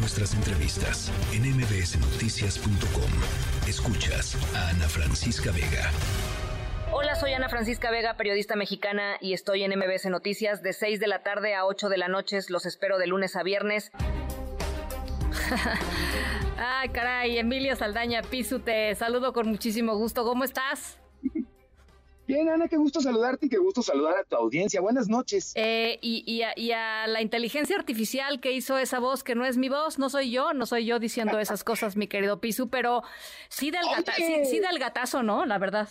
nuestras entrevistas en mbsnoticias.com. Escuchas a Ana Francisca Vega. Hola, soy Ana Francisca Vega, periodista mexicana, y estoy en MBS Noticias de 6 de la tarde a 8 de la noche. Los espero de lunes a viernes. Ay, caray, Emilio Saldaña Pisu, te saludo con muchísimo gusto. ¿Cómo estás? Bien, Ana, qué gusto saludarte y qué gusto saludar a tu audiencia. Buenas noches. Eh, y, a, la inteligencia artificial que hizo esa voz, que no es mi voz, no soy yo, no soy yo diciendo esas cosas, mi querido Pisu, pero sí da el, sí, da el gatazo, ¿no? La verdad.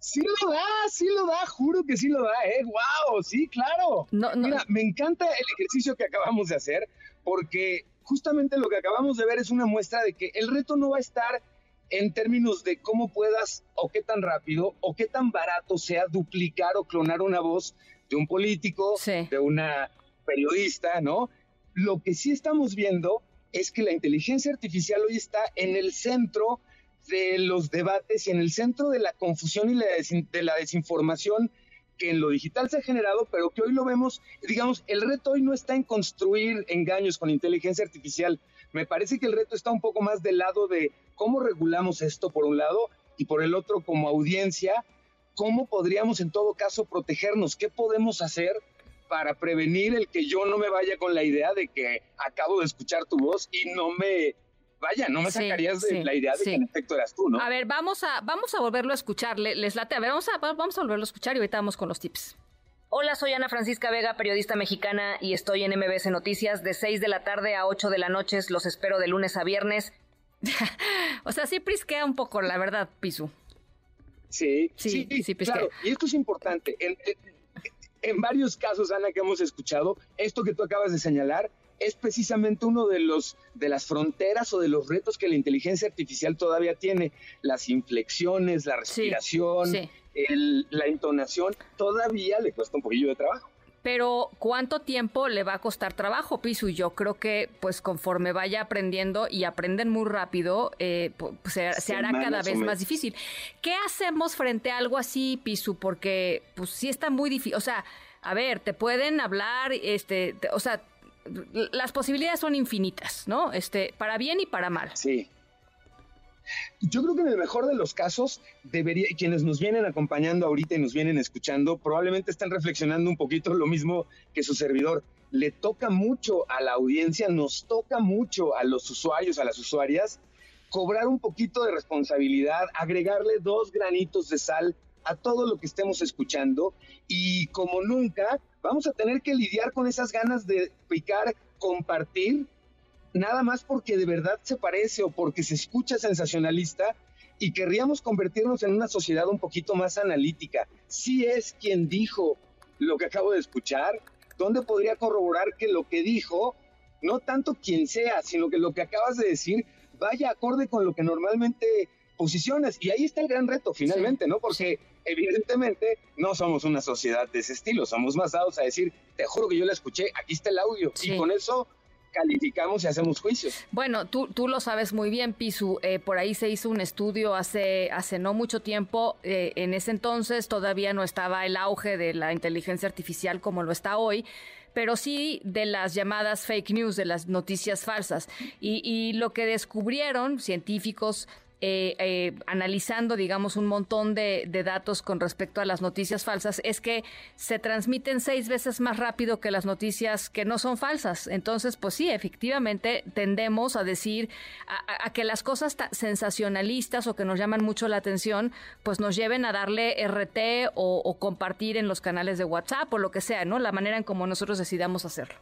Sí lo da, sí lo da, juro que sí lo da, ¿eh? ¡Wow! Sí, claro. Mira, me encanta el ejercicio que acabamos de hacer porque justamente lo que acabamos de ver es una muestra de que el reto no va a estar en términos de cómo puedas o qué tan rápido o qué tan barato sea duplicar o clonar una voz de un político, de una periodista, ¿no? Lo que sí estamos viendo es que la inteligencia artificial hoy está en el centro de los debates y en el centro de la confusión y de la desinformación que en lo digital se ha generado, pero que hoy lo vemos, digamos, el reto hoy no está en construir engaños con inteligencia artificial, me parece que el reto está un poco más del lado de cómo regulamos esto por un lado y por el otro como audiencia, cómo podríamos en todo caso protegernos, qué podemos hacer para prevenir el que yo no me vaya con la idea de que acabo de escuchar tu voz y no me vaya, no me sacarías de la idea de que en efecto eras tú, ¿no? A ver, vamos a, vamos a volverlo a escuchar, les late, a ver, vamos a, vamos a volverlo a escuchar y ahorita vamos con los tips. Hola, soy Ana Francisca Vega, periodista mexicana, y estoy en MBS Noticias de 6 de la tarde a 8 de la noche. Los espero de lunes a viernes. o sea, sí prisquea un poco, la verdad, Pisu. Sí, sí, sí, sí claro. Y esto es importante. En, en, varios casos, Ana, que hemos escuchado, esto que tú acabas de señalar es precisamente uno de los de las fronteras o de los retos que la inteligencia artificial todavía tiene. Las inflexiones, la respiración. Sí la entonación todavía le cuesta un poquillo de trabajo. Pero ¿cuánto tiempo le va a costar trabajo, Pisu? Yo creo que pues conforme vaya aprendiendo y aprenden muy rápido, eh, se, hará cada vez más difícil. ¿Qué hacemos frente a algo así, Pisu? Porque pues sí está muy difícil. O sea, a ver, te pueden hablar, este, o sea, las posibilidades son infinitas, ¿no? Este, para bien y para mal. Sí. Yo creo que en el mejor de los casos, debería, quienes nos vienen acompañando ahorita y nos vienen escuchando, probablemente están reflexionando un poquito lo mismo que su servidor. Le toca mucho a la audiencia, nos toca mucho a los usuarios, a las usuarias, cobrar un poquito de responsabilidad, agregarle dos granitos de sal a todo lo que estemos escuchando y como nunca vamos a tener que lidiar con esas ganas de picar, compartir nada más porque de verdad se parece o porque se escucha sensacionalista y querríamos convertirnos en una sociedad un poquito más analítica. Si es quien dijo lo que acabo de escuchar, ¿dónde podría corroborar que lo que dijo, no tanto quien sea, sino que lo que acabas de decir vaya acorde con lo que normalmente posicionas? Y ahí está el gran reto finalmente, ¿no? Porque evidentemente no somos una sociedad de ese estilo, somos más dados a decir, te juro que yo la escuché, aquí está el audio, y con eso calificamos y hacemos juicios. Bueno, tú, tú lo sabes muy bien, Pisu. Eh, por ahí se hizo un estudio hace, hace no mucho tiempo. Eh, en ese entonces todavía no estaba el auge de la inteligencia artificial como lo está hoy pero sí de las llamadas fake news, de las noticias falsas. Y, y lo que descubrieron científicos eh, eh, analizando, digamos, un montón de, datos con respecto a las noticias falsas, es que se transmiten seis veces más rápido que las noticias que no son falsas. Entonces, pues sí, efectivamente tendemos a decir a, que las cosas sensacionalistas o que nos llaman mucho la atención, pues nos lleven a darle RT o, compartir en los canales de WhatsApp o lo que sea, ¿no? La manera en como nosotros decidamos hacerlo.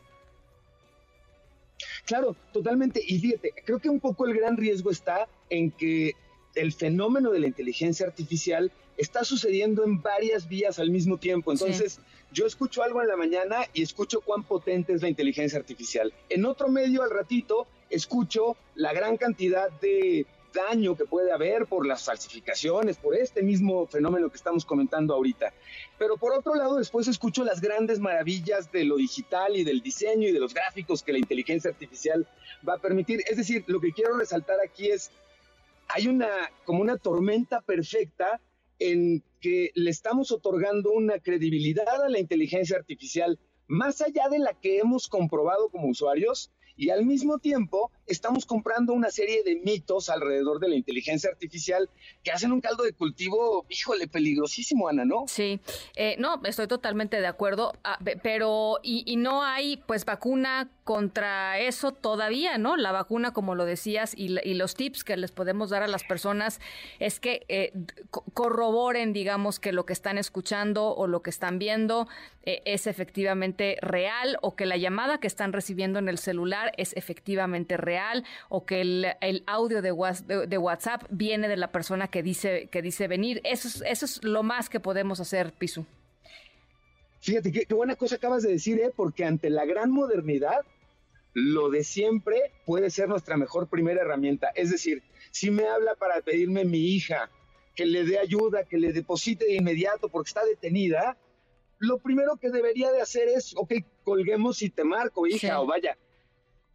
Claro, totalmente. Y fíjate, creo que un poco el gran riesgo está en que el fenómeno de la inteligencia artificial está sucediendo en varias vías al mismo tiempo. Entonces, yo escucho algo en la mañana y escucho cuán potente es la inteligencia artificial. En otro medio, al ratito, escucho la gran cantidad de daño que puede haber por las falsificaciones, por este mismo fenómeno que estamos comentando ahorita. Pero por otro lado, después escucho las grandes maravillas de lo digital y del diseño y de los gráficos que la inteligencia artificial va a permitir. Es decir, lo que quiero resaltar aquí es, hay una como una tormenta perfecta en que le estamos otorgando una credibilidad a la inteligencia artificial más allá de la que hemos comprobado como usuarios y al mismo tiempo estamos comprando una serie de mitos alrededor de la inteligencia artificial que hacen un caldo de cultivo, híjole, peligrosísimo, Ana, ¿no? Sí, eh, no, estoy totalmente de acuerdo, ah, pero y, no hay pues vacuna contra eso todavía, ¿no? La vacuna, como lo decías, y, los tips que les podemos dar a las personas es que eh, corroboren, digamos, que lo que están escuchando o lo que están viendo eh, es efectivamente real o que la llamada que están recibiendo en el celular es efectivamente real o que el, audio de, WhatsApp viene de la persona que dice, que dice venir. Eso es, eso es lo más que podemos hacer, Pisu. Fíjate qué, buena cosa acabas de decir, ¿eh? porque ante la gran modernidad, lo de siempre puede ser nuestra mejor primera herramienta. Es decir, si me habla para pedirme mi hija, que le dé ayuda, que le deposite de inmediato porque está detenida, lo primero que debería de hacer es, ok, colguemos y te marco, hija, o vaya.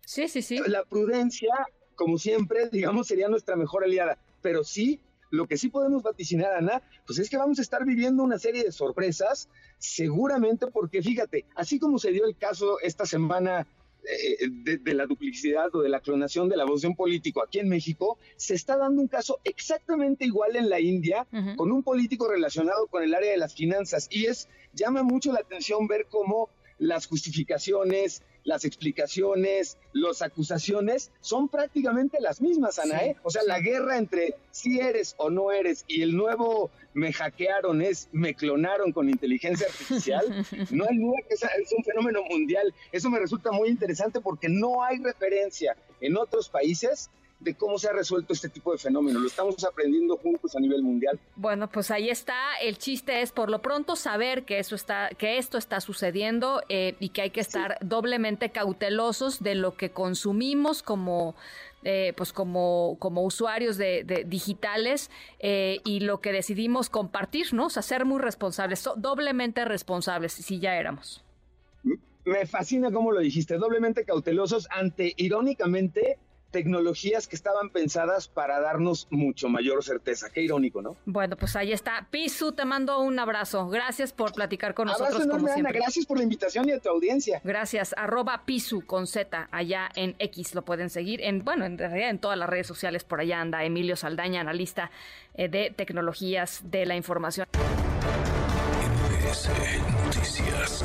Sí, sí, sí. La prudencia, como siempre, digamos, sería nuestra mejor aliada. Pero sí, lo que sí podemos vaticinar, Ana, pues es que vamos a estar viviendo una serie de sorpresas, seguramente porque, fíjate, así como se dio el caso esta semana eh, de, la duplicidad o de la clonación de la voz de un político aquí en México, se está dando un caso exactamente igual en la India con un político relacionado con el área de las finanzas. Y es, llama mucho la atención ver cómo las justificaciones, las explicaciones, las acusaciones son prácticamente las mismas, Ana, ¿eh? O sea, la guerra entre si eres o no eres y el nuevo me hackearon es me clonaron con inteligencia artificial, no hay duda que es un fenómeno mundial. Eso me resulta muy interesante porque no hay referencia en otros países de cómo se ha resuelto este tipo de fenómeno. Lo estamos aprendiendo juntos a nivel mundial. Bueno, pues ahí está. El chiste es por lo pronto saber que eso está, que esto está sucediendo eh, y que hay que estar doblemente cautelosos de lo que consumimos como eh, pues como, como usuarios de, digitales eh, y lo que decidimos compartir, ¿no? O sea, ser muy responsables, doblemente responsables, si ya éramos. Me fascina cómo lo dijiste, doblemente cautelosos ante, irónicamente, tecnologías que estaban pensadas para darnos mucho mayor certeza. Qué irónico, ¿no? Bueno, pues ahí está. Pisu, te mando un abrazo. Gracias por platicar con nosotros. como siempre. Gracias por la invitación y a tu audiencia. Gracias. Arroba Pisu con Z allá en X. Lo pueden seguir en, bueno, en realidad en todas las redes sociales. Por allá anda Emilio Saldaña, analista eh, de tecnologías de la información. Noticias.